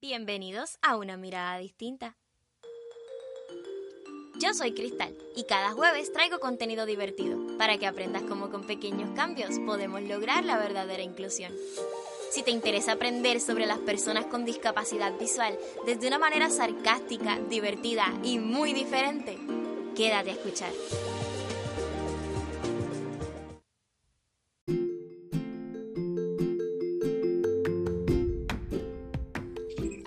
Bienvenidos a una mirada distinta. Yo soy Cristal y cada jueves traigo contenido divertido para que aprendas cómo con pequeños cambios podemos lograr la verdadera inclusión. Si te interesa aprender sobre las personas con discapacidad visual desde una manera sarcástica, divertida y muy diferente, quédate a escuchar.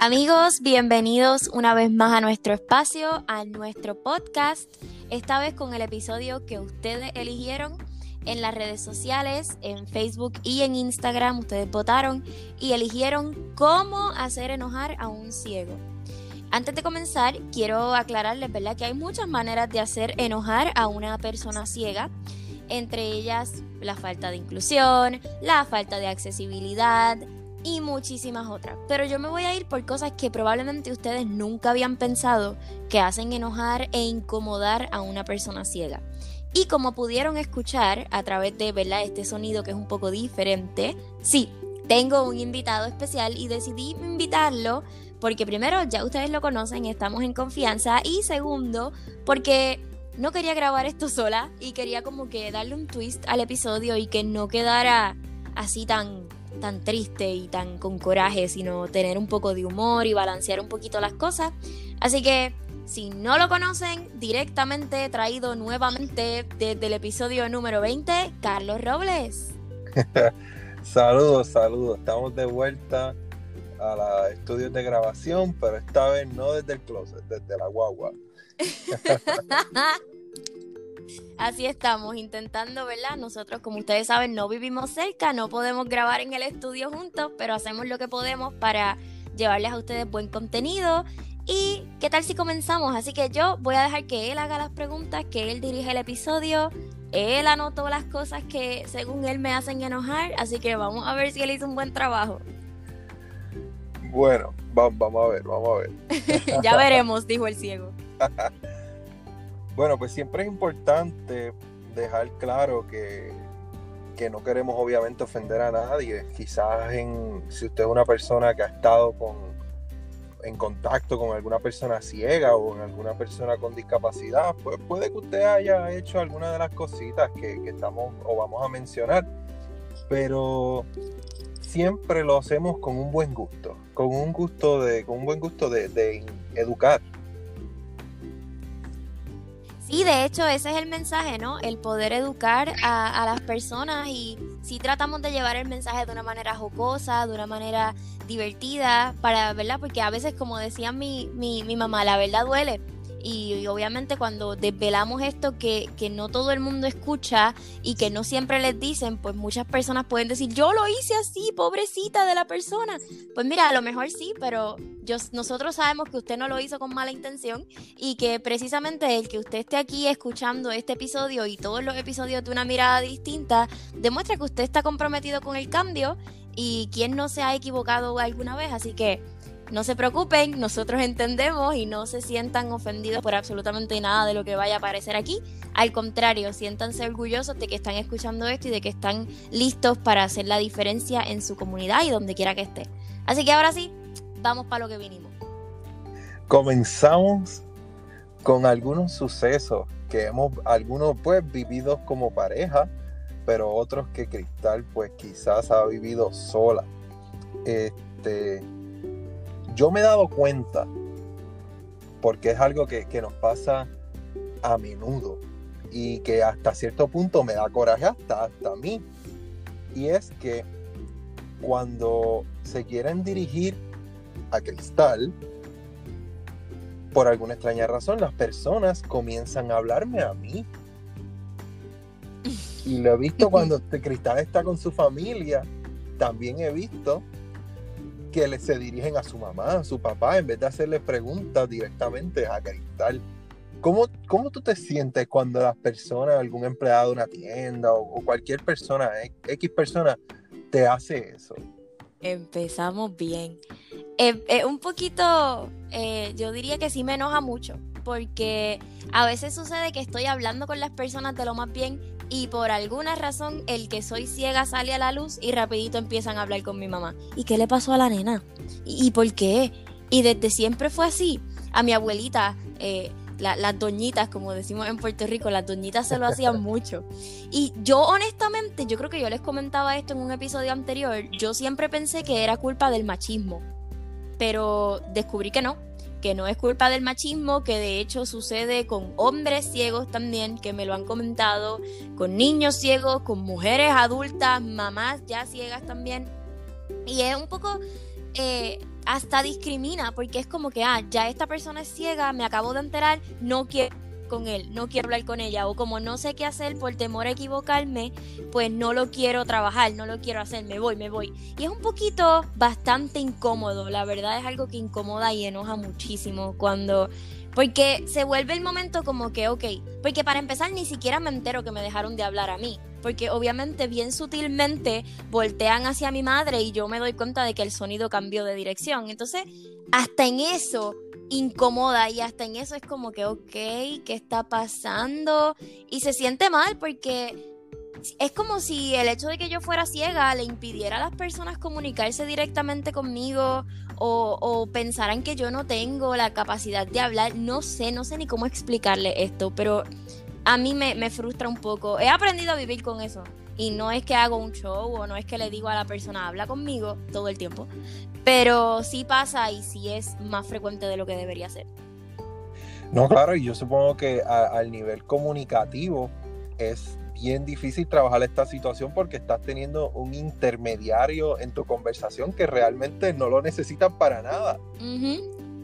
Amigos, bienvenidos una vez más a nuestro espacio, a nuestro podcast, esta vez con el episodio que ustedes eligieron en las redes sociales, en Facebook y en Instagram. Ustedes votaron y eligieron cómo hacer enojar a un ciego. Antes de comenzar, quiero aclararles, ¿verdad? Que hay muchas maneras de hacer enojar a una persona ciega, entre ellas la falta de inclusión, la falta de accesibilidad, y muchísimas otras. Pero yo me voy a ir por cosas que probablemente ustedes nunca habían pensado que hacen enojar e incomodar a una persona ciega. Y como pudieron escuchar a través de ¿verdad? este sonido que es un poco diferente, sí, tengo un invitado especial y decidí invitarlo porque primero ya ustedes lo conocen, estamos en confianza y segundo porque no quería grabar esto sola y quería como que darle un twist al episodio y que no quedara así tan tan triste y tan con coraje, sino tener un poco de humor y balancear un poquito las cosas. Así que si no lo conocen, directamente traído nuevamente desde el episodio número 20, Carlos Robles. saludos, saludos. Estamos de vuelta a los estudios de grabación, pero esta vez no desde el closet, desde la guagua. Así estamos, intentando, ¿verdad? Nosotros, como ustedes saben, no vivimos cerca, no podemos grabar en el estudio juntos, pero hacemos lo que podemos para llevarles a ustedes buen contenido. ¿Y qué tal si comenzamos? Así que yo voy a dejar que él haga las preguntas, que él dirija el episodio. Él anotó las cosas que según él me hacen enojar, así que vamos a ver si él hizo un buen trabajo. Bueno, vamos a ver, vamos a ver. ya veremos, dijo el ciego. Bueno, pues siempre es importante dejar claro que, que, no queremos obviamente ofender a nadie. Quizás en, si usted es una persona que ha estado con, en contacto con alguna persona ciega o con alguna persona con discapacidad, pues puede que usted haya hecho alguna de las cositas que, estamos o vamos a mencionar. Pero siempre lo hacemos con un buen gusto, con un gusto de, con un buen gusto de educar y de hecho ese es el mensaje, ¿no? El poder educar a, las personas y si tratamos de llevar el mensaje de una manera jocosa, de una manera divertida, para, ¿verdad? Porque a veces, como decía mi, mi, mi mamá, la verdad duele. Y, obviamente cuando desvelamos esto que, que, no todo el mundo escucha y que no siempre les dicen, pues muchas personas pueden decir, yo lo hice así, pobrecita de la persona. Pues mira, a lo mejor sí, pero yo, nosotros sabemos que usted no lo hizo con mala intención y que precisamente el que usted esté aquí escuchando este episodio y todos los episodios de una mirada distinta demuestra que usted está comprometido con el cambio y quien no se ha equivocado alguna vez. Así que no se preocupen, nosotros entendemos y no se sientan ofendidos por absolutamente nada de lo que vaya a aparecer aquí. Al contrario, siéntanse orgullosos de que están escuchando esto y de que están listos para hacer la diferencia en su comunidad y donde quiera que esté. Así que ahora sí, vamos para lo que vinimos. Comenzamos con algunos sucesos que hemos, algunos pues vividos como pareja, pero otros que Cristal pues quizás ha vivido sola. Este, yo me he dado cuenta, porque es algo que, nos pasa a menudo y que hasta cierto punto me da coraje hasta, hasta a mí. Y es que cuando se quieren dirigir a Cristal, por alguna extraña razón, las personas comienzan a hablarme a mí. Y lo he visto cuando Cristal está con su familia. También he visto que le, se dirigen a su mamá, a su papá, en vez de hacerle preguntas directamente a Cristal. ¿Cómo, ¿Cómo tú te sientes cuando las personas, algún empleado de una tienda o, cualquier persona, X persona, te hace eso? Empezamos bien. Eh, eh, un poquito, eh, yo diría que sí me enoja mucho, porque a veces sucede que estoy hablando con las personas de lo más bien y por alguna razón el que soy ciega sale a la luz y rapidito empiezan a hablar con mi mamá. ¿Y qué le pasó a la nena? ¿Y, por qué? Y desde siempre fue así. A mi abuelita, eh, las doñitas, como decimos en Puerto Rico, las doñitas se lo hacían mucho. Y yo honestamente, yo creo que yo les comentaba esto en un episodio anterior, yo siempre pensé que era culpa del machismo, pero descubrí que no, que no es culpa del machismo, que de hecho sucede con hombres ciegos también, que me lo han comentado, con niños ciegos, con mujeres adultas, mamás ya ciegas también. Y es un poco, eh, hasta discrimina, porque es como que, ah, ya esta persona es ciega, me acabo de enterar, no quiero con él, no quiero hablar con ella, o como no sé qué hacer por temor a equivocarme, pues no lo quiero trabajar, no lo quiero hacer, me voy, me voy. Y es un poquito bastante incómodo, la verdad es algo que incomoda y enoja muchísimo cuando... Porque se vuelve el momento como que, ok, porque para empezar ni siquiera me entero que me dejaron de hablar a mí, porque obviamente bien sutilmente voltean hacia mi madre y yo me doy cuenta de que el sonido cambió de dirección. Entonces, hasta en eso incomoda y hasta en eso es como que, ok, ¿qué está pasando? Y se siente mal porque es como si el hecho de que yo fuera ciega le impidiera a las personas comunicarse directamente conmigo o, o, pensaran que yo no tengo la capacidad de hablar. No sé, no sé ni cómo explicarle esto, pero a mí me, me frustra un poco. He aprendido a vivir con eso. Y no es que hago un show o no es que le digo a la persona, habla conmigo todo el tiempo. Pero sí pasa y sí es más frecuente de lo que debería ser. No, claro, y yo supongo que al nivel comunicativo es bien difícil trabajar esta situación porque estás teniendo un intermediario en tu conversación que realmente no lo necesitas para nada.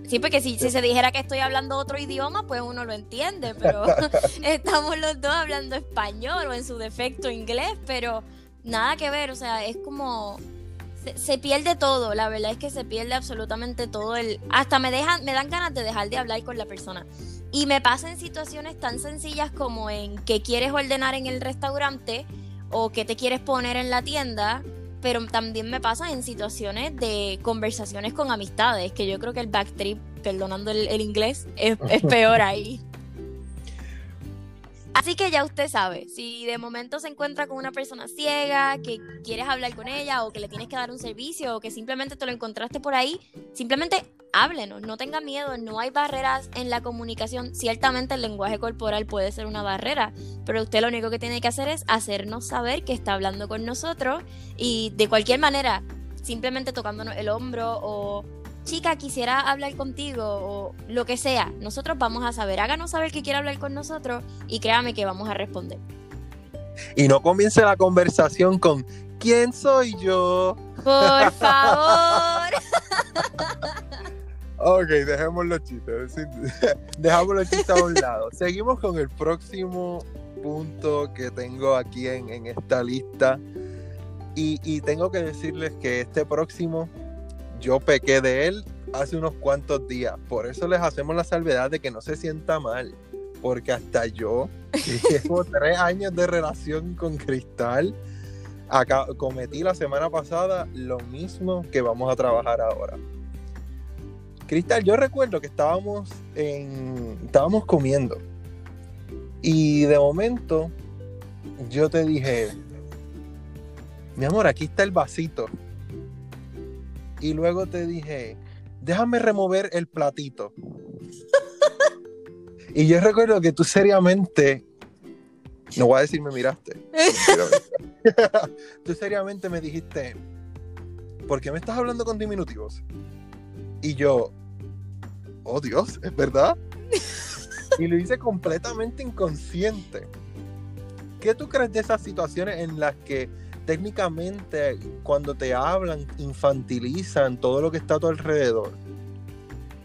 Sí, porque si, si, se dijera que estoy hablando otro idioma, pues uno lo entiende, pero estamos los dos hablando español o en su defecto inglés, pero nada que ver, o sea, es como se, pierde todo, la verdad es que se pierde absolutamente todo el hasta me dejan me dan ganas de dejar de hablar con la persona. Y me pasa en situaciones tan sencillas como en que quieres ordenar en el restaurante o que te quieres poner en la tienda, pero también me pasa en situaciones de conversaciones con amistades, que yo creo que el backtrip, perdonando el, inglés, es peor ahí. Así que ya usted sabe, si de momento se encuentra con una persona ciega, que quieres hablar con ella o que le tienes que dar un servicio o que simplemente te lo encontraste por ahí, simplemente háblenos, no tenga miedo, no hay barreras en la comunicación. Ciertamente el lenguaje corporal puede ser una barrera, pero usted lo único que tiene que hacer es hacernos saber que está hablando con nosotros y de cualquier manera, simplemente tocándonos el hombro o chica, quisiera hablar contigo o lo que sea, nosotros vamos a saber, háganos saber que quiere hablar con nosotros y créame que vamos a responder. Y no comience la conversación con ¿quién soy yo? Por favor. ok, dejemos los chistes. Dejamos los chistes a un lado. Seguimos con el próximo punto que tengo aquí en, esta lista. Y, y tengo que decirles que este próximo yo pequé de él hace unos cuantos días. Por eso les hacemos la salvedad de que no se sienta mal. Porque hasta yo, que llevo tres años de relación con Cristal, acá, cometí la semana pasada lo mismo que vamos a trabajar ahora. Cristal, yo recuerdo que estábamos en. estábamos comiendo. Y de momento yo te dije, mi amor, aquí está el vasito y luego te dije, déjame remover el platito. y yo recuerdo que tú seriamente, no voy a decir me miraste, tú seriamente me dijiste, ¿por qué me estás hablando con diminutivos? Y yo, oh Dios, ¿es verdad? y lo hice completamente inconsciente. ¿Qué tú crees de esas situaciones en las que técnicamente cuando te hablan infantilizan todo lo que está a tu alrededor.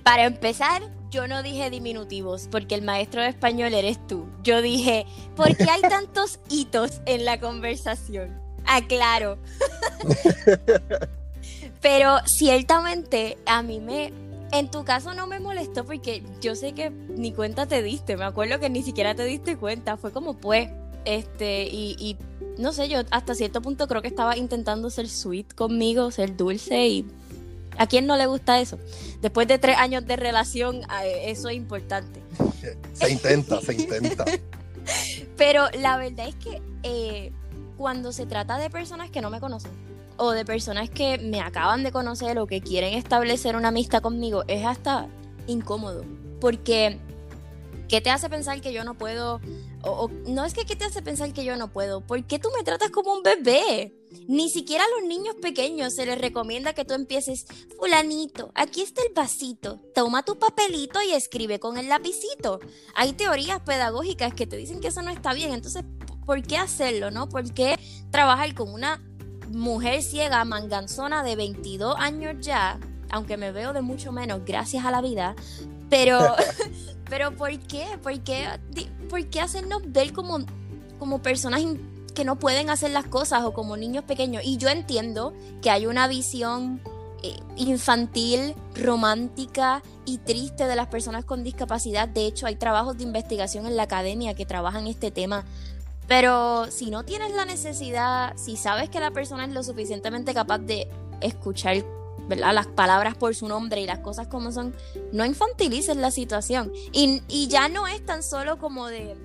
Para empezar, yo no dije diminutivos porque el maestro de español eres tú. Yo dije, ¿por qué hay tantos hitos en la conversación? Aclaro. Pero ciertamente a mí me... En tu caso no me molestó porque yo sé que ni cuenta te diste. Me acuerdo que ni siquiera te diste cuenta. Fue como pues. Este, y, y no sé, yo hasta cierto punto creo que estaba intentando ser sweet conmigo, ser dulce y ¿a quién no le gusta eso? Después de tres años de relación, eso es importante. Se intenta, se intenta. Pero la verdad es que eh, cuando se trata de personas que no me conocen o de personas que me acaban de conocer o que quieren establecer una amistad conmigo, es hasta incómodo. Porque, ¿qué te hace pensar que yo no puedo? No es que ¿qué te hace pensar que yo no puedo? ¿Por qué tú me tratas como un bebé? Ni siquiera a los niños pequeños se les recomienda que tú empieces, fulanito, aquí está el vasito, toma tu papelito y escribe con el lapicito. Hay teorías pedagógicas que te dicen que eso no está bien, entonces, ¿por qué hacerlo, no? ¿Por qué trabajar con una mujer ciega manganzona de 22 años ya, aunque me veo de mucho menos, gracias a la vida, pero, pero ¿por qué? ¿Por qué, por qué hacernos ver como, como personas que no pueden hacer las cosas o como niños pequeños? Y yo entiendo que hay una visión eh, infantil, romántica y triste de las personas con discapacidad. De hecho, hay trabajos de investigación en la academia que trabajan este tema pero si no tienes la necesidad, si sabes que la persona es lo suficientemente capaz de escuchar las palabras por su nombre y las cosas como son, no infantilices la situación. Y, y ya no es tan solo como de,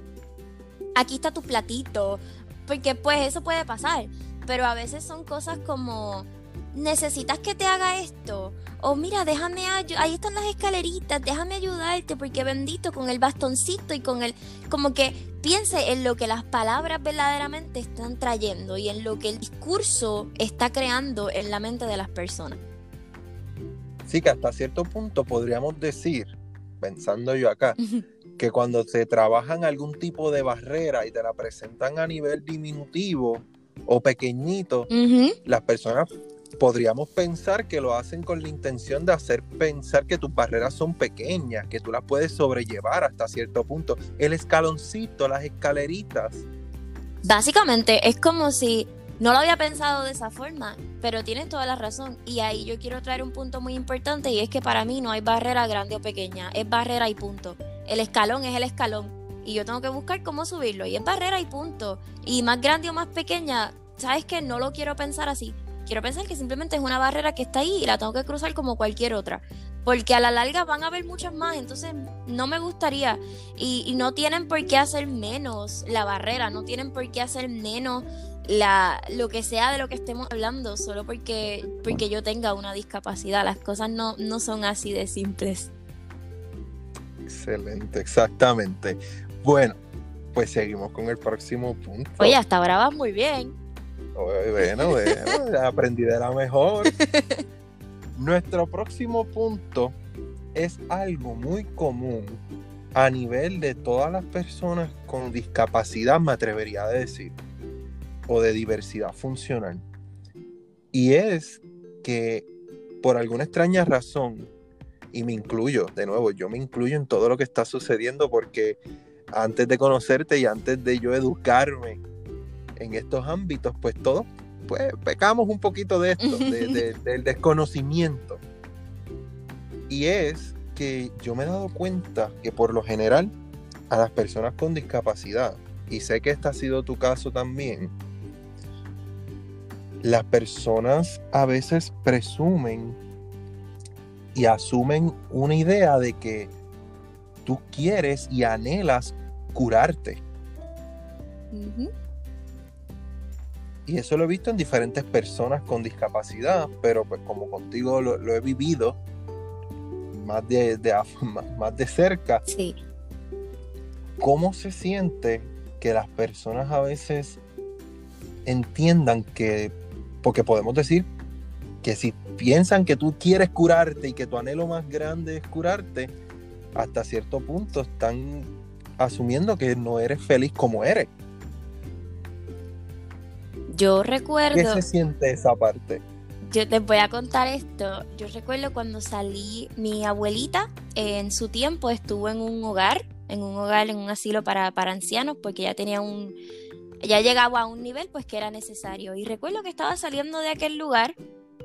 aquí está tu platito, porque pues eso puede pasar. Pero a veces son cosas como, necesitas que te haga esto. O mira, déjame, ahí están las escaleritas, déjame ayudarte porque bendito con el bastoncito y con el, como que piense en lo que las palabras verdaderamente están trayendo y en lo que el discurso está creando en la mente de las personas. Sí, que hasta cierto punto podríamos decir, pensando yo acá, que cuando se trabajan algún tipo de barrera y te la presentan a nivel diminutivo o pequeñito, las personas podríamos pensar que lo hacen con la intención de hacer pensar que tus barreras son pequeñas, que tú las puedes sobrellevar hasta cierto punto. El escaloncito, las escaleritas. Básicamente es como si no lo había pensado de esa forma, pero tienes toda la razón. Y ahí yo quiero traer un punto muy importante y es que para mí no hay barrera grande o pequeña, es barrera y punto. El escalón es el escalón y yo tengo que buscar cómo subirlo y es barrera y punto. Y más grande o más pequeña, sabes que no lo quiero pensar así quiero pensar que simplemente es una barrera que está ahí y la tengo que cruzar como cualquier otra. Porque a la larga van a haber muchas más, entonces no me gustaría. Y, no tienen por qué hacer menos la barrera, no tienen por qué hacer menos la, lo que sea de lo que estemos hablando, solo porque, porque yo tenga una discapacidad. Las cosas no, no son así de simples. Excelente, exactamente. Bueno, pues seguimos con el próximo punto. Oye, hasta ahora vas muy bien. Bueno, bueno, aprendí de la mejor. Nuestro próximo punto es algo muy común a nivel de todas las personas con discapacidad, me atrevería a decir, o de diversidad funcional. Y es que por alguna extraña razón, y me incluyo, de nuevo, yo me incluyo en todo lo que está sucediendo porque antes de conocerte y antes de yo educarme en estos ámbitos, pues todos pues, pecamos un poquito de esto, del desconocimiento. Y es que yo me he dado cuenta que por lo general a las personas con discapacidad, y sé que este ha sido tu caso también, las personas a veces presumen y asumen una idea de que tú quieres y anhelas curarte. Y eso lo he visto en diferentes personas con discapacidad, pero pues como contigo lo, he vivido más de, más de cerca. Sí. ¿Cómo se siente que las personas a veces entiendan que, porque podemos decir que si piensan que tú quieres curarte y que tu anhelo más grande es curarte, hasta cierto punto están asumiendo que no eres feliz como eres. Yo recuerdo. ¿Qué se siente esa parte? Yo te voy a contar esto. Yo recuerdo cuando salí, mi abuelita en su tiempo estuvo en un hogar, en un hogar, en un asilo para, para ancianos, porque ya tenía un. Ya llegaba a un nivel pues que era necesario. Y recuerdo que estaba saliendo de aquel lugar,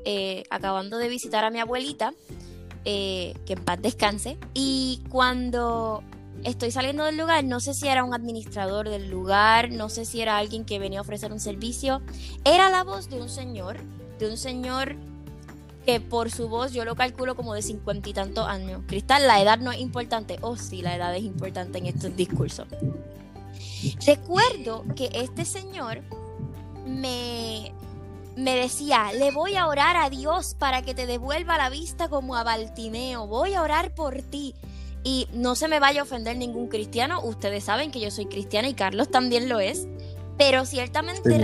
eh, acabando de visitar a mi abuelita, eh, que en paz descanse. Y cuando estoy saliendo del lugar, no sé si era un administrador del lugar, no sé si era alguien que venía a ofrecer un servicio, era la voz de un señor, de un señor que por su voz yo lo calculo como de cincuenta y tantos años. Cristal, la edad no es importante. Oh, sí, la edad es importante en estos discursos. Recuerdo que este señor me, me decía, le voy a orar a Dios para que te devuelva la vista como a Baltimeo, voy a orar por ti. Y no se me vaya a ofender ningún cristiano, ustedes saben que yo soy cristiana y Carlos también lo es, pero ciertamente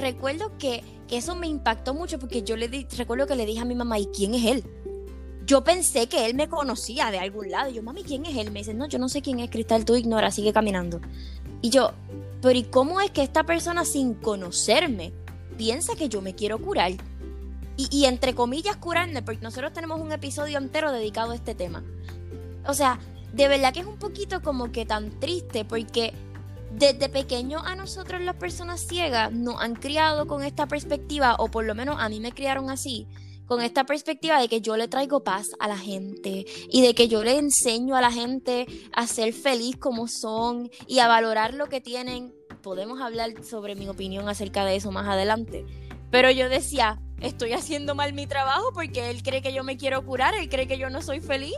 recuerdo que, eso me impactó mucho porque yo le di, recuerdo que le dije a mi mamá, ¿y quién es él? Yo pensé que él me conocía de algún lado. Y yo, mami, ¿quién es él? Me dice, no, yo no sé quién es Cristal, tú ignora, sigue caminando. Y yo, pero ¿y cómo es que esta persona sin conocerme piensa que yo me quiero curar? Y, y entre comillas curarme, porque nosotros tenemos un episodio entero dedicado a este tema. O sea, de verdad que es un poquito como que tan triste porque desde pequeño a nosotros las personas ciegas nos han criado con esta perspectiva, o por lo menos a mí me criaron así, con esta perspectiva de que yo le traigo paz a la gente y de que yo le enseño a la gente a ser feliz como son y a valorar lo que tienen. Podemos hablar sobre mi opinión acerca de eso más adelante. Pero yo decía, estoy haciendo mal mi trabajo porque él cree que yo me quiero curar, él cree que yo no soy feliz.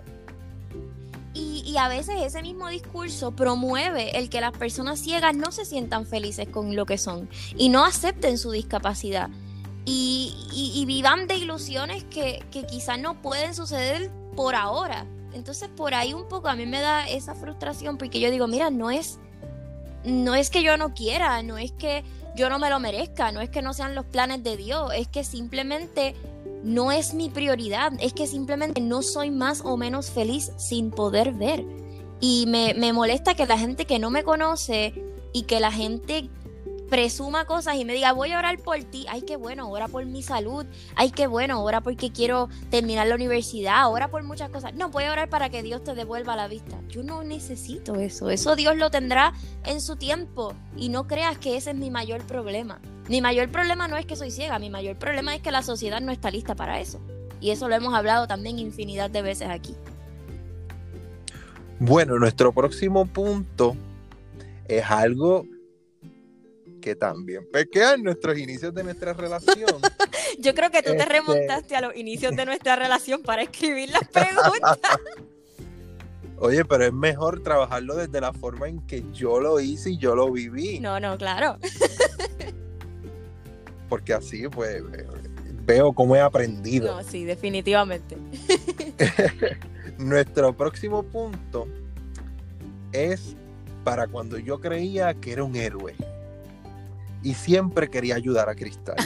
Y, a veces ese mismo discurso promueve el que las personas ciegas no se sientan felices con lo que son y no acepten su discapacidad. Y, vivan de ilusiones que, que quizás no pueden suceder por ahora. Entonces por ahí un poco a mí me da esa frustración porque yo digo, mira, no es, no es que yo no quiera, no es que yo no me lo merezca, no es que no sean los planes de Dios, es que simplemente no es mi prioridad, es que simplemente no soy más o menos feliz sin poder ver. Y me, me molesta que la gente que no me conoce y que la gente presuma cosas y me diga, voy a orar por ti. Ay, qué bueno, ora por mi salud. Ay, qué bueno, ora porque quiero terminar la universidad. Ora por muchas cosas. No, voy a orar para que Dios te devuelva la vista. Yo no necesito eso. Eso Dios lo tendrá en su tiempo. Y no creas que ese es mi mayor problema. Mi mayor problema no es que soy ciega. Mi mayor problema es que la sociedad no está lista para eso. Y eso lo hemos hablado también infinidad de veces aquí. Bueno, nuestro próximo punto es algo que también pequean nuestros inicios de nuestra relación. Yo creo que tú te este remontaste a los inicios de nuestra relación para escribir las preguntas. Oye, pero es mejor trabajarlo desde la forma en que yo lo hice y yo lo viví. No, no, claro. Porque así, pues, veo cómo he aprendido. No, sí, definitivamente. Nuestro próximo punto es para cuando yo creía que era un héroe y siempre quería ayudar a Cristal.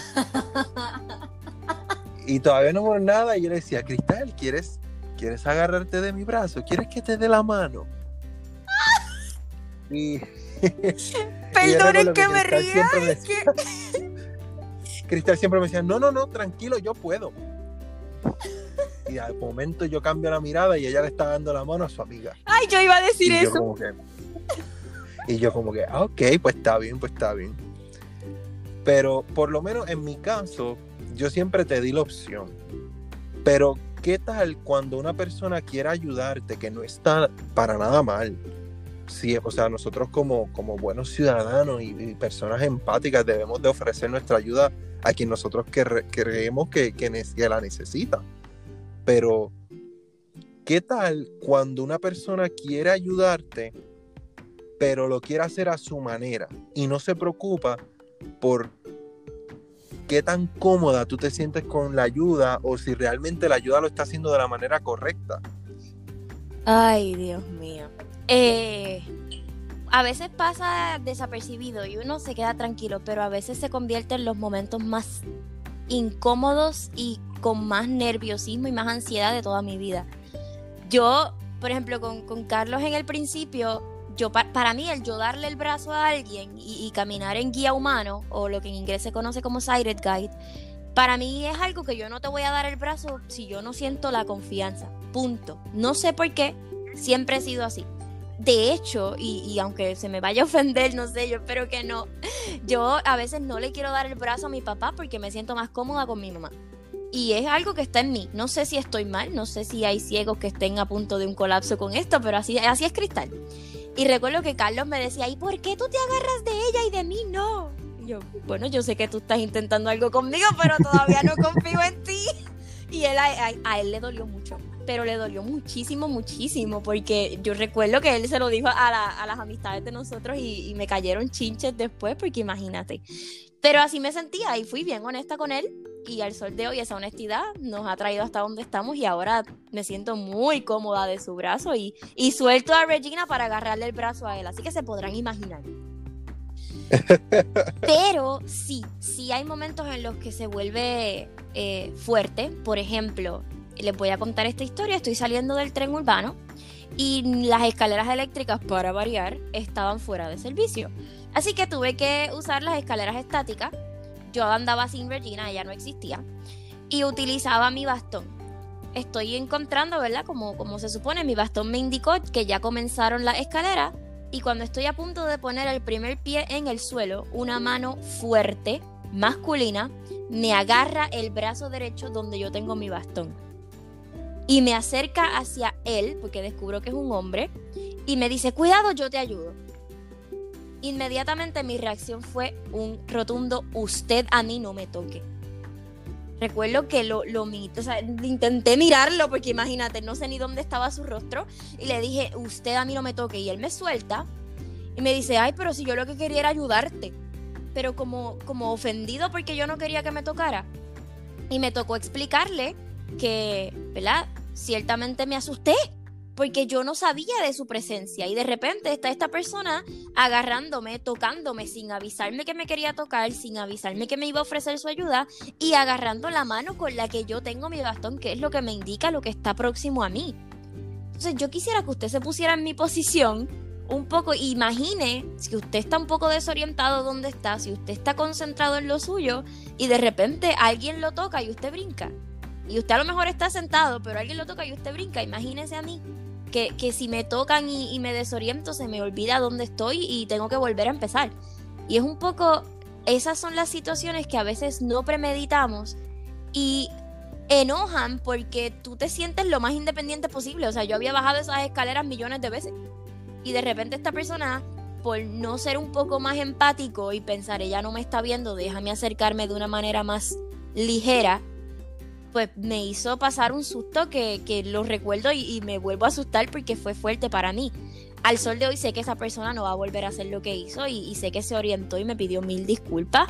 y todavía no por nada, y yo le decía, Cristal, ¿quieres, ¿quieres agarrarte de mi brazo? ¿Quieres que te dé la mano? y... Perdonen que, me ría. Cristal siempre me decía, no, no, no, tranquilo, yo puedo. Y al momento yo cambio la mirada y ella le está dando la mano a su amiga. Ay, yo iba a decir eso. y yo como que, ah, ok, pues está bien, pues está bien. Pero por lo menos en mi caso, yo siempre te di la opción. Pero, ¿qué tal cuando una persona quiere ayudarte, que no está para nada mal? Sí, o sea, nosotros como, como buenos ciudadanos y, personas empáticas debemos de ofrecer nuestra ayuda a quien nosotros creemos que, que, que la necesita. Pero, ¿qué tal cuando una persona quiere ayudarte, pero lo quiere hacer a su manera y no se preocupa por qué tan cómoda tú te sientes con la ayuda o si realmente la ayuda lo está haciendo de la manera correcta. Ay, Dios mío. Eh, a veces pasa desapercibido y uno se queda tranquilo, pero a veces se convierte en los momentos más incómodos y con más nerviosismo y más ansiedad de toda mi vida. Yo, por ejemplo, con, con Carlos en el principio, yo para mí el yo darle el brazo a alguien y, caminar en guía humano o lo que en inglés se conoce como sighted guide para mí es algo que yo no te voy a dar el brazo si yo no siento la confianza punto no sé por qué siempre he sido así de hecho, y, y, aunque se me vaya a ofender, no sé, yo espero que no, yo a veces no le quiero dar el brazo a mi papá porque me siento más cómoda con mi mamá. Y es algo que está en mí. No sé si estoy mal, no sé si hay ciegos que estén a punto de un colapso con esto, pero así, así es cristal. Y recuerdo que Carlos me decía, ¿y por qué tú te agarras de ella y de mí no? Y yo, bueno, yo sé que tú estás intentando algo conmigo, pero todavía no confío en ti. Y él, a, él le dolió mucho, pero le dolió muchísimo, muchísimo, porque yo recuerdo que él se lo dijo a, las amistades de nosotros y, y, me cayeron chinches después, porque imagínate. Pero así me sentía y fui bien honesta con él y al sol de hoy esa honestidad nos ha traído hasta donde estamos y ahora me siento muy cómoda de su brazo y, y suelto a Regina para agarrarle el brazo a él, así que se podrán imaginar. Pero sí, sí hay momentos en los que se vuelve eh, fuerte. Por ejemplo, les voy a contar esta historia. Estoy saliendo del tren urbano y las escaleras eléctricas, para variar, estaban fuera de servicio. Así que tuve que usar las escaleras estáticas. Yo andaba sin Regina, ella no existía. Y utilizaba mi bastón. Estoy encontrando, ¿verdad? Como, como se supone, mi bastón me indicó que ya comenzaron las escaleras y cuando estoy a punto de poner el primer pie en el suelo, una mano fuerte, masculina, me agarra el brazo derecho donde yo tengo mi bastón. Y me acerca hacia él, porque descubro que es un hombre, y me dice, cuidado, yo te ayudo. Inmediatamente mi reacción fue un rotundo, usted a mí no me toque. Recuerdo que lo, lo o sea, intenté mirarlo porque imagínate, no sé ni dónde estaba su rostro y le dije, usted a mí no me toque y él me suelta y me dice, ay, pero si yo lo que quería era ayudarte, pero como, como ofendido porque yo no quería que me tocara. Y me tocó explicarle que, ¿verdad? Ciertamente me asusté porque yo no sabía de su presencia y de repente está esta persona agarrándome, tocándome sin avisarme que me quería tocar, sin avisarme que me iba a ofrecer su ayuda y agarrando la mano con la que yo tengo mi bastón, que es lo que me indica lo que está próximo a mí. Entonces yo quisiera que usted se pusiera en mi posición un poco, imagine si usted está un poco desorientado donde está, si usted está concentrado en lo suyo y de repente alguien lo toca y usted brinca. Y usted a lo mejor está sentado, pero alguien lo toca y usted brinca. Imagínese a mí que, si me tocan y, me desoriento se me olvida dónde estoy y tengo que volver a empezar. Y es un poco, esas son las situaciones que a veces no premeditamos y enojan porque tú te sientes lo más independiente posible. O sea, yo había bajado esas escaleras millones de veces y de repente esta persona, por no ser un poco más empático y pensar, ella no me está viendo, déjame acercarme de una manera más ligera, pues me hizo pasar un susto que, lo recuerdo y, me vuelvo a asustar porque fue fuerte para mí. Al sol de hoy sé que esa persona no va a volver a hacer lo que hizo y, sé que se orientó y me pidió mil disculpas.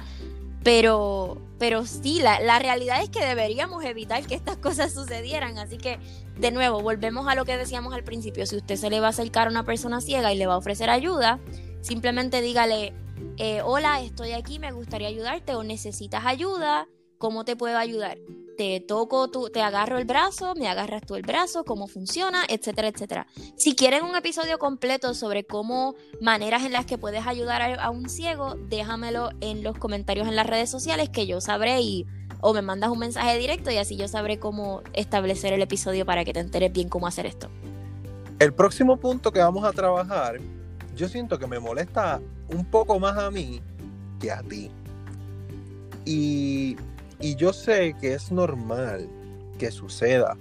Pero, pero sí, la, la, realidad es que deberíamos evitar que estas cosas sucedieran. Así que, de nuevo, volvemos a lo que decíamos al principio. Si usted se le va a acercar a una persona ciega y le va a ofrecer ayuda, simplemente dígale, eh, hola, estoy aquí, me gustaría ayudarte o necesitas ayuda, ¿cómo te puedo ayudar? Te toco, tú, te agarro el brazo, me agarras tú el brazo, cómo funciona, etcétera, etcétera. Si quieren un episodio completo sobre cómo maneras en las que puedes ayudar a, un ciego, déjamelo en los comentarios en las redes sociales que yo sabré y o me mandas un mensaje directo y así yo sabré cómo establecer el episodio para que te enteres bien cómo hacer esto. El próximo punto que vamos a trabajar, yo siento que me molesta un poco más a mí que a ti. Y y yo sé que es normal que suceda,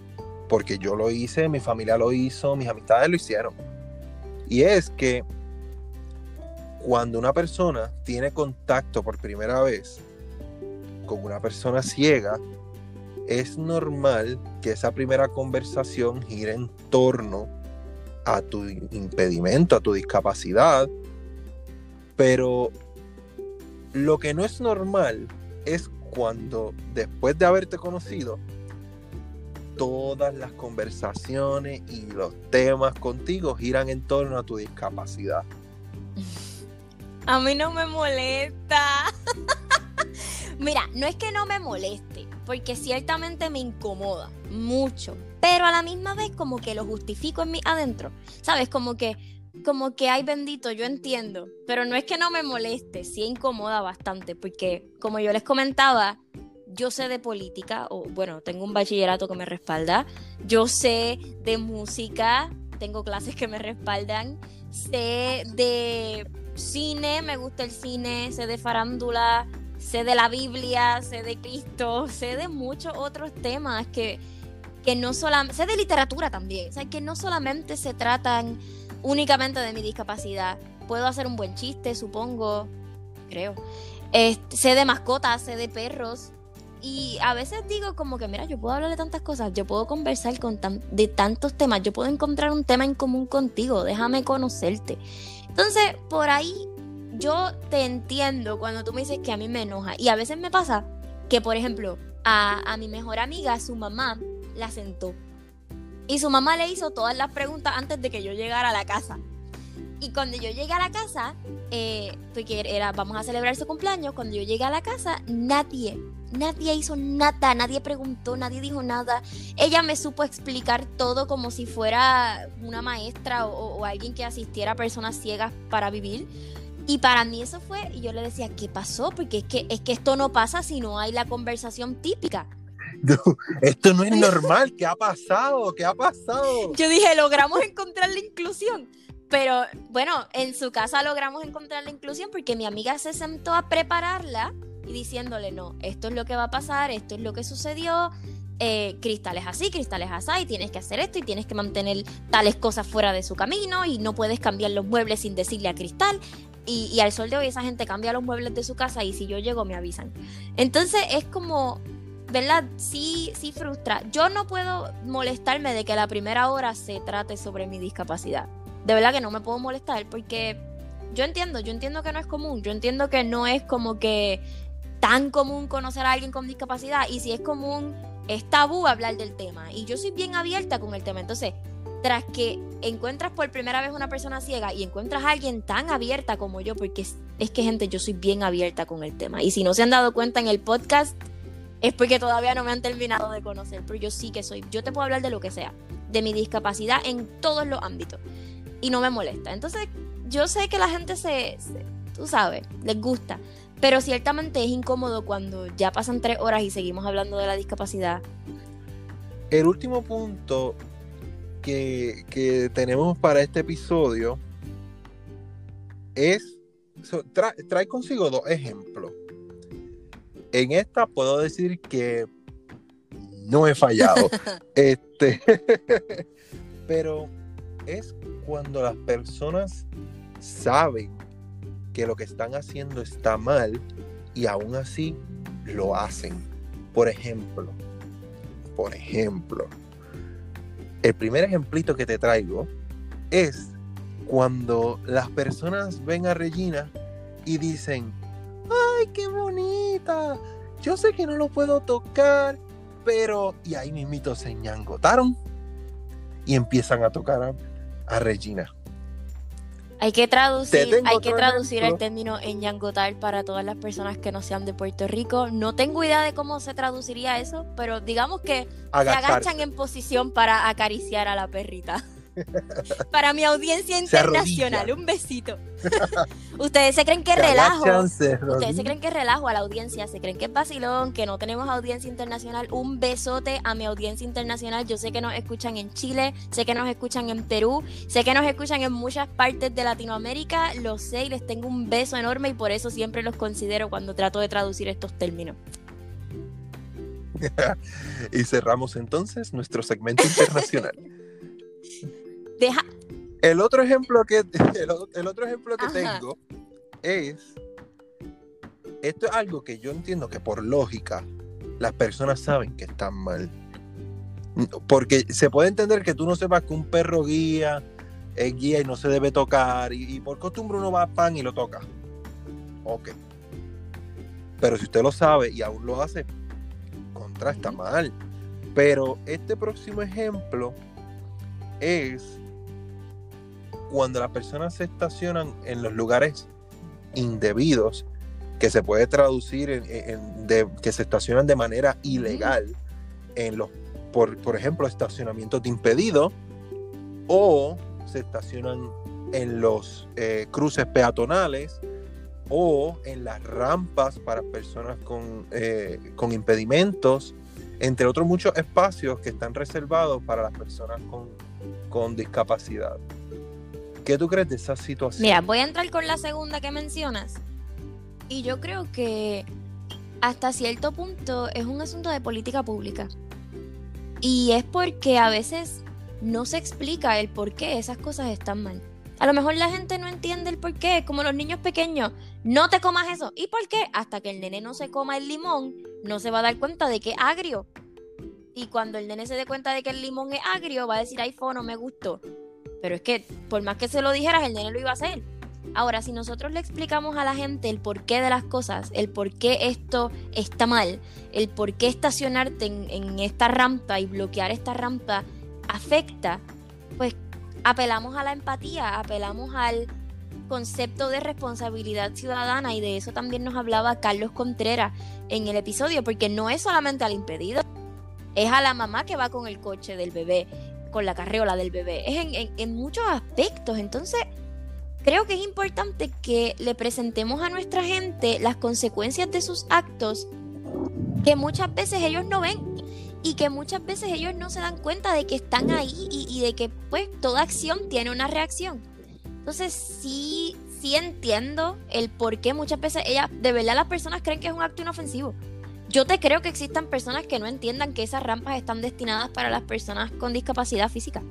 porque yo lo hice, mi familia lo hizo, mis amistades lo hicieron. Y es que cuando una persona tiene contacto por primera vez con una persona ciega, es normal que esa primera conversación gire en torno a tu impedimento, a tu discapacidad, pero lo que no es normal es cuando después de haberte conocido, todas las conversaciones y los temas contigo giran en torno a tu discapacidad. A mí no me molesta. Mira, no es que no me moleste, porque ciertamente me incomoda mucho, pero a la misma vez como que lo justifico en mí adentro. ¿Sabes? Como que como que, ay bendito, yo entiendo, pero no es que no me moleste, sí incomoda bastante, porque como yo les comentaba, yo sé de política, o bueno, tengo un bachillerato que me respalda, yo sé de música, tengo clases que me respaldan, sé de cine, me gusta el cine, sé de farándula, sé de la Biblia, sé de Cristo, sé de muchos otros temas que, que no solamente, sé de literatura también, o sea, que no solamente se tratan únicamente de mi discapacidad. Puedo hacer un buen chiste, supongo, creo. sé de mascotas, sé de perros, y a veces digo como que, mira, yo puedo hablar de tantas cosas, yo puedo conversar con de tantos temas, yo puedo encontrar un tema en común contigo, déjame conocerte. Entonces, por ahí yo te entiendo cuando tú me dices que a mí me enoja. Y a veces me pasa que, por ejemplo, a, a mi mejor amiga, su mamá, la sentó. Y su mamá le hizo todas las preguntas antes de que yo llegara a la casa. Y cuando yo llegué a la casa, eh, porque era, vamos a celebrar su cumpleaños, cuando yo llegué a la casa, nadie, nadie hizo nada, nadie preguntó, nadie dijo nada. Ella me supo explicar todo como si fuera una maestra o, alguien que asistiera a personas ciegas para vivir. Y para mí eso fue, y yo le decía, ¿qué pasó? Porque es que, es que esto no pasa si no hay la conversación típica. Esto no es normal, ¿qué ha pasado? ¿Qué ha pasado? Yo dije, logramos encontrar la inclusión. Pero bueno, en su casa logramos encontrar la inclusión porque mi amiga se sentó a prepararla y diciéndole, no, esto es lo que va a pasar, esto es lo que sucedió, eh, cristales así, cristales así, tienes que hacer esto y tienes que mantener tales cosas fuera de su camino y no puedes cambiar los muebles sin decirle a Cristal. Y, y al sol de hoy esa gente cambia los muebles de su casa y si yo llego me avisan. Entonces es como, ¿verdad? Sí, sí frustra. Yo no puedo molestarme de que la primera hora se trate sobre mi discapacidad de verdad que no me puedo molestar porque yo entiendo, yo entiendo que no es común, yo entiendo que no es como que tan común conocer a alguien con discapacidad y si es común es tabú hablar del tema y yo soy bien abierta con el tema, entonces tras que encuentras por primera vez una persona ciega y encuentras a alguien tan abierta como yo, porque es, es, que gente, yo soy bien abierta con el tema. Y si no se han dado cuenta en el podcast, es porque todavía no me han terminado de conocer, pero yo sí que soy, yo te puedo hablar de lo que sea, de mi discapacidad en todos los ámbitos y no me molesta. Entonces, yo sé que la gente se, tú sabes, les gusta, pero ciertamente es incómodo cuando ya pasan tres horas y seguimos hablando de la discapacidad. El último punto que, tenemos para este episodio es, trae consigo dos ejemplos. En esta puedo decir que no he fallado. este, pero es cuando las personas saben que lo que están haciendo está mal y aún así lo hacen. Por ejemplo, por ejemplo, el primer ejemplito que te traigo es cuando las personas ven a Regina y dicen, ¡ay, qué bonita! Yo sé que no lo puedo tocar, pero... Y ahí mismito se ñangotaron y empiezan a tocar a, a Regina. Hay que traducir, hay que traducir el término en yangotar para todas las personas que no sean de Puerto Rico. No tengo idea de cómo se traduciría eso, pero digamos que se agachan en posición para acariciar a la perrita. Para mi audiencia internacional, un besito. Ustedes se creen que relajo. Ustedes se creen que relajo a la audiencia, se creen que es vacilón, que no tenemos audiencia internacional. Un besote a mi audiencia internacional. Yo sé que nos escuchan en Chile, sé que nos escuchan en Perú, sé que nos escuchan en muchas partes de Latinoamérica. Lo sé y les tengo un beso enorme y por eso siempre los considero cuando trato de traducir estos términos. y cerramos entonces nuestro segmento internacional. Deja. El otro ejemplo que, el, otro ejemplo que tengo es. Esto es algo que yo entiendo que por lógica las personas saben que están mal. Porque se puede entender que tú no sepas que un perro guía, es guía y no se debe tocar. Y, por costumbre uno va a pan y lo toca. Ok. Pero si usted lo sabe y aún lo hace, contra está mal. Pero este próximo ejemplo es cuando las personas se estacionan en los lugares indebidos, que se puede traducir en, que se estacionan de manera ilegal en los, por, por ejemplo, estacionamientos de impedido, o se estacionan en los eh, cruces peatonales o en las rampas para personas con, eh, con impedimentos, entre otros muchos espacios que están reservados para las personas con, con discapacidad. ¿Qué tú crees de esa situación? Mira, voy a entrar con la segunda que mencionas. Y yo creo que hasta cierto punto es un asunto de política pública. Y es porque a veces no se explica el por qué esas cosas están mal. A lo mejor la gente no entiende el por qué, como los niños pequeños. No te comas eso. ¿Y por qué? Hasta que el nene no se coma el limón, no se va a dar cuenta de que es agrio. Y cuando el nene se dé cuenta de que el limón es agrio, va a decir, ay, no me gustó. Pero es que por más que se lo dijeras, el nene lo iba a hacer. Ahora, si nosotros le explicamos a la gente el porqué de las cosas, el por qué esto está mal, el por qué estacionarte en, esta rampa y bloquear esta rampa afecta, pues apelamos a la empatía, apelamos al concepto de responsabilidad ciudadana y de eso también nos hablaba Carlos Contreras en el episodio, porque no es solamente al impedido, es a la mamá que va con el coche del bebé, la carreola del bebé, es en muchos aspectos, entonces creo que es importante que le presentemos a nuestra gente las consecuencias de sus actos que muchas veces ellos no ven y que muchas veces ellos no se dan cuenta de que están ahí y, de que pues toda acción tiene una reacción. Entonces sí, sí entiendo el por qué muchas veces ellas, de verdad las personas creen que es un acto inofensivo. Yo te creo que existan personas que no entiendan que esas rampas están destinadas para las personas con discapacidad física.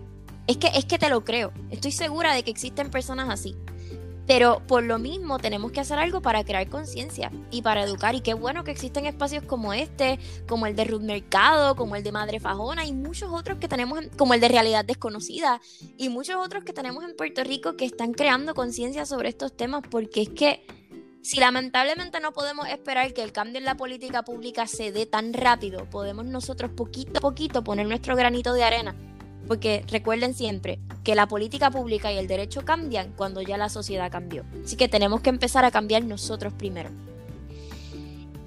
Es que, es que te lo creo. Estoy segura de que existen personas así. Pero por lo mismo tenemos que hacer algo para crear conciencia y para educar. Y qué bueno que existen espacios como este, como el de Ruth Mercado, como el de Madre Fajona y muchos otros que tenemos, como el de Realidad Desconocida y muchos otros que tenemos en Puerto Rico que están creando conciencia sobre estos temas porque es que si lamentablemente no podemos esperar que el cambio en la política pública se dé tan rápido, podemos nosotros poquito a poquito poner nuestro granito de arena porque recuerden siempre que la política pública y el derecho cambian cuando ya la sociedad cambió. Así que tenemos que empezar a cambiar nosotros primero.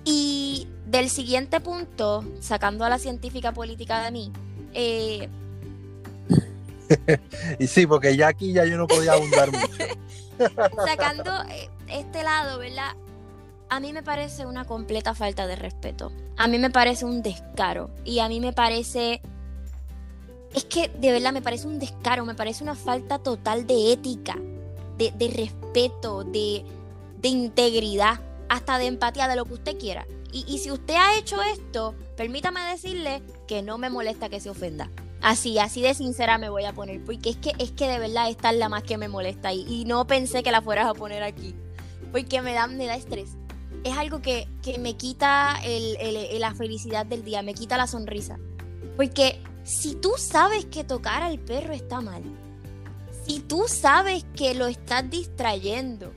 Y del siguiente punto, sacando a la científica política de mí, eh, y sí, porque ya aquí ya yo no podía abundar mucho. Sacando eh, este lado, ¿verdad? A mí me parece una completa falta de respeto. A mí me parece un descaro. Y a mí me parece es que de verdad me parece un descaro, me parece una falta total de ética, de, respeto, de, integridad, hasta de empatía, de lo que usted quiera. Y, si usted ha hecho esto, permítame decirle que no me molesta que se ofenda. Así, así de sincera me voy a poner, porque es que, es que de verdad esta es la más que me molesta y, no pensé que la fueras a poner aquí, porque me da, me da estrés. Es algo que, me quita la felicidad del día, me quita la sonrisa. Porque si tú sabes que tocar al perro está mal, si tú sabes que lo estás distrayendo,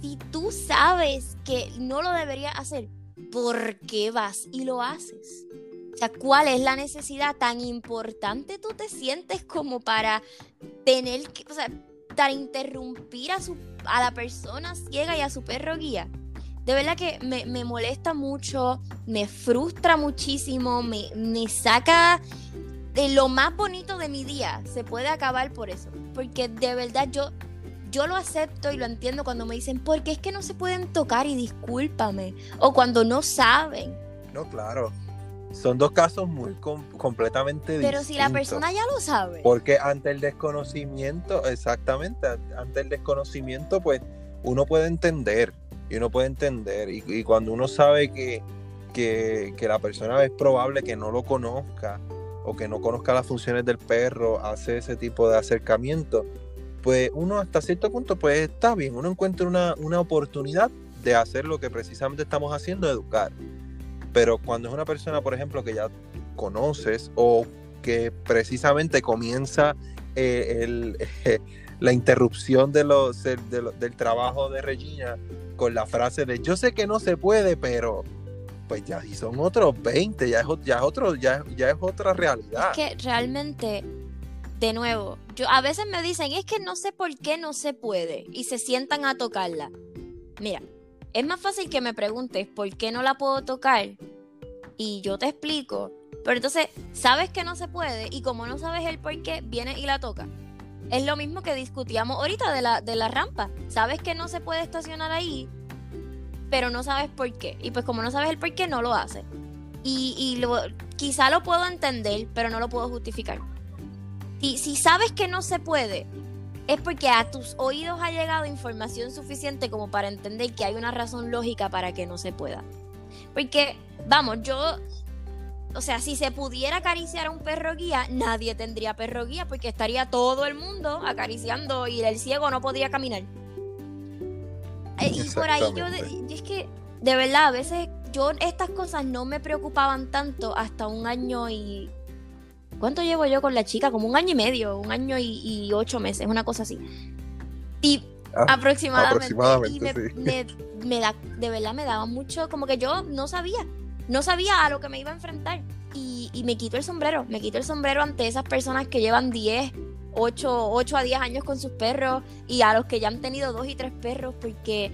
si tú sabes que no lo deberías hacer, ¿por qué vas y lo haces? O sea, ¿cuál es la necesidad tan importante tú te sientes como para tener que, o sea, interrumpir a, su, a la persona ciega y a su perro guía? De verdad que me, molesta mucho, me frustra muchísimo, me, me saca de lo más bonito de mi día se puede acabar por eso. Porque de verdad yo, yo lo acepto y lo entiendo cuando me dicen, porque es que no se pueden tocar y discúlpame. O cuando no saben. No, claro. Son dos casos muy completamente distintos. Pero si la persona ya lo sabe. Porque ante el desconocimiento, exactamente, ante el desconocimiento, pues uno puede entender. Y uno puede entender. Y, cuando uno sabe que, que, que la persona es probable que no lo conozca o que no conozca las funciones del perro, hace ese tipo de acercamiento, pues uno hasta cierto punto pues está bien, uno encuentra una, una oportunidad de hacer lo que precisamente estamos haciendo, educar. Pero cuando es una persona, por ejemplo, que ya conoces o que precisamente comienza eh, el, la interrupción de los, del trabajo de Regina con la frase de yo sé que no se puede, pero pues ya si son otros 20, ya es, ya otro, ya, ya es otra realidad. Es que realmente, de nuevo, yo a veces me dicen, es que no sé por qué no se puede, y se sientan a tocarla. Mira, es más fácil que me preguntes por qué no la puedo tocar, y yo te explico. Pero entonces, sabes que no se puede, y como no sabes el por qué, vienes y la toca. Es lo mismo que discutíamos ahorita de la, de la rampa. Sabes que no se puede estacionar ahí, pero no sabes por qué. Y pues como no sabes el por qué, no lo haces. Y, y quizá lo puedo entender, pero no lo puedo justificar. Y si sabes que no se puede, es porque a tus oídos ha llegado información suficiente como para entender que hay una razón lógica para que no se pueda. Porque, vamos, yo, o sea, si se pudiera acariciar a un perro guía, nadie tendría perro guía porque estaría todo el mundo acariciando y el ciego no podría caminar. Eh, y por ahí yo, es que de verdad a veces yo estas cosas no me preocupaban tanto hasta un año y... ¿Cuánto llevo yo con la chica? Como un año y medio, un año y, ocho meses, una cosa así. Y ah, aproximadamente, me, da, de verdad me daba mucho, como que yo no sabía, no sabía a lo que me iba a enfrentar. Y, y me quito el sombrero, me quito el sombrero ante esas personas que llevan 10, 8, 8 a 10 años con sus perros y a los que ya han tenido dos y tres perros, porque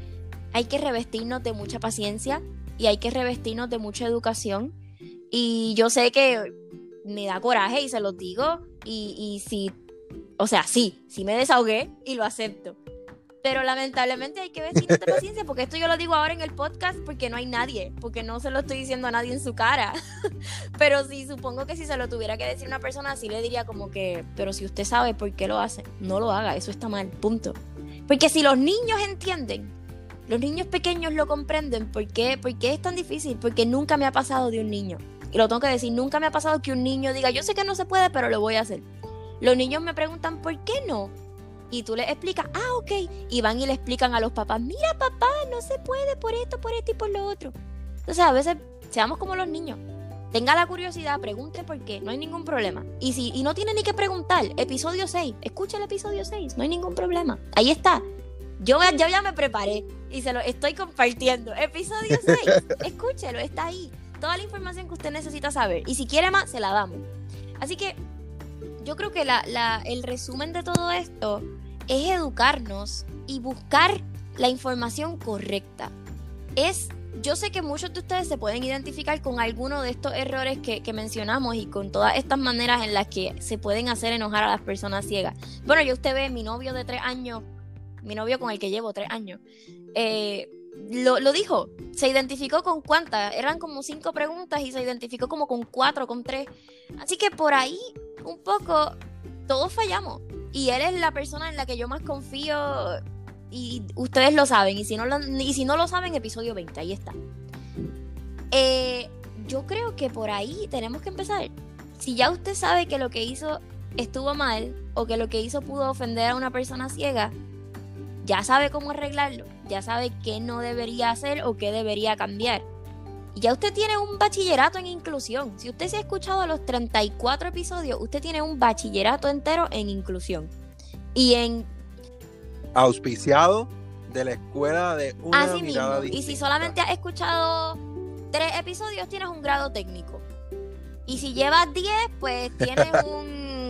hay que revestirnos de mucha paciencia y hay que revestirnos de mucha educación. Y yo sé que me da coraje y se lo digo. Y, y si, o sea, sí, sí me desahogué y lo acepto. Pero lamentablemente hay que vestirnos de paciencia, porque esto yo lo digo ahora en el podcast porque no hay nadie, porque no se lo estoy diciendo a nadie en su cara. pero sí, supongo que si se lo tuviera que decir una persona, así le diría como que, pero si usted sabe por qué lo hace, no lo haga, eso está mal, punto. Porque si los niños entienden, los niños pequeños lo comprenden, ¿por qué? ¿por qué es tan difícil? Porque nunca me ha pasado de un niño. Y lo tengo que decir, nunca me ha pasado que un niño diga, yo sé que no se puede, pero lo voy a hacer. Los niños me preguntan, ¿por qué no? y tú le explicas, ah, ok, y van y le explican a los papás, mira papá, no se puede por esto, por esto y por lo otro. Entonces a veces seamos como los niños. Tenga la curiosidad, pregunte por qué, no hay ningún problema. Y si y no tiene ni que preguntar, episodio 6, escucha el episodio 6, no hay ningún problema. Ahí está. Yo ya, ya me preparé y se lo estoy compartiendo. Episodio 6, escúchelo, está ahí. Toda la información que usted necesita saber. Y si quiere más, se la damos. Así que yo creo que la, el resumen de todo esto es educarnos y buscar la información correcta. Es, yo sé que muchos de ustedes se pueden identificar con alguno de estos errores que, mencionamos y con todas estas maneras en las que se pueden hacer enojar a las personas ciegas. Bueno, yo usted ve mi novio de tres años, mi novio con el que llevo tres años, eh, lo, lo, dijo, se identificó con cuántas, eran como cinco preguntas y se identificó como con cuatro, con tres. Así que por ahí un poco todos fallamos. Y él es la persona en la que yo más confío y ustedes lo saben. Y si no lo, si no lo saben, episodio 20, ahí está. Eh, yo creo que por ahí tenemos que empezar. Si ya usted sabe que lo que hizo estuvo mal o que lo que hizo pudo ofender a una persona ciega, ya sabe cómo arreglarlo, ya sabe qué no debería hacer o qué debería cambiar. Y ya usted tiene un bachillerato en inclusión. Si usted se ha escuchado los 34 episodios, usted tiene un bachillerato entero en inclusión. Y en... Auspiciado de la escuela de una Así mismo. Y si solamente has escuchado tres episodios, tienes un grado técnico. Y si llevas 10, pues tienes un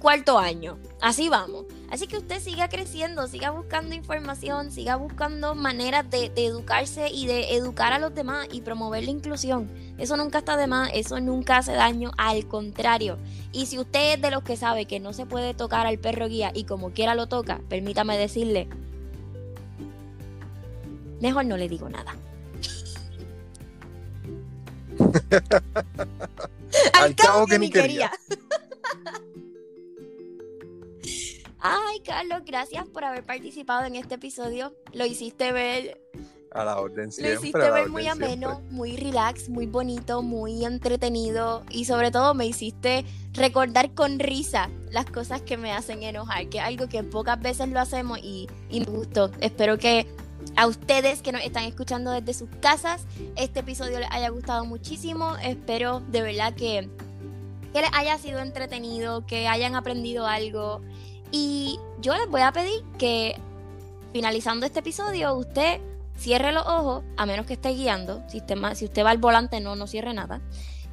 cuarto año. Así vamos. Así que usted siga creciendo, siga buscando información, siga buscando maneras de, educarse y de educar a los demás y promover la inclusión. Eso nunca está de más, eso nunca hace daño, al contrario. Y si usted es de los que sabe que no se puede tocar al perro guía y como quiera lo toca, permítame decirle, mejor no le digo nada. al, cabo, que, ni quería. Ay, Carlos, gracias por haber participado en este episodio. Lo hiciste ver. A la orden siempre. Lo hiciste ver muy ameno, muy relax, muy bonito, muy entretenido. Y sobre todo me hiciste recordar con risa las cosas que me hacen enojar, que es algo que pocas veces lo hacemos y, me gustó. Espero que a ustedes que nos están escuchando desde sus casas, este episodio les haya gustado muchísimo. Espero de verdad que, que les haya sido entretenido, que hayan aprendido algo y yo les voy a pedir que finalizando este episodio usted cierre los ojos, a menos que esté guiando, si usted, si usted va al volante no, no cierre nada,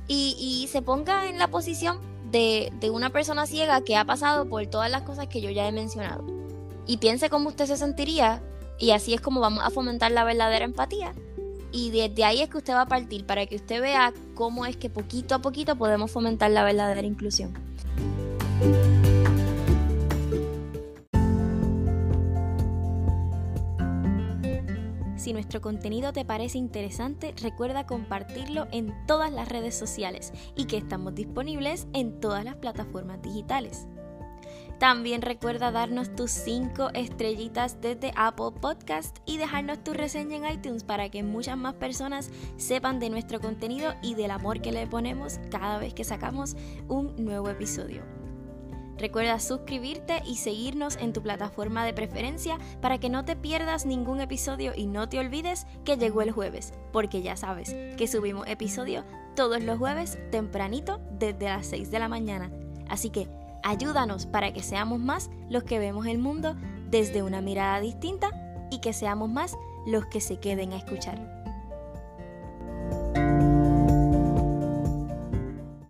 y, se ponga en la posición de, de una persona ciega que ha pasado por todas las cosas que yo ya he mencionado. Y piense cómo usted se sentiría y así es como vamos a fomentar la verdadera empatía. Y desde ahí es que usted va a partir para que usted vea cómo es que poquito a poquito podemos fomentar la verdadera inclusión. Si nuestro contenido te parece interesante, recuerda compartirlo en todas las redes sociales y que estamos disponibles en todas las plataformas digitales. También recuerda darnos tus 5 estrellitas desde Apple Podcast y dejarnos tu reseña en iTunes para que muchas más personas sepan de nuestro contenido y del amor que le ponemos cada vez que sacamos un nuevo episodio. Recuerda suscribirte y seguirnos en tu plataforma de preferencia para que no te pierdas ningún episodio y no te olvides que llegó el jueves, porque ya sabes que subimos episodio todos los jueves tempranito desde las 6 de la mañana. Así que ayúdanos para que seamos más los que vemos el mundo desde una mirada distinta y que seamos más los que se queden a escuchar.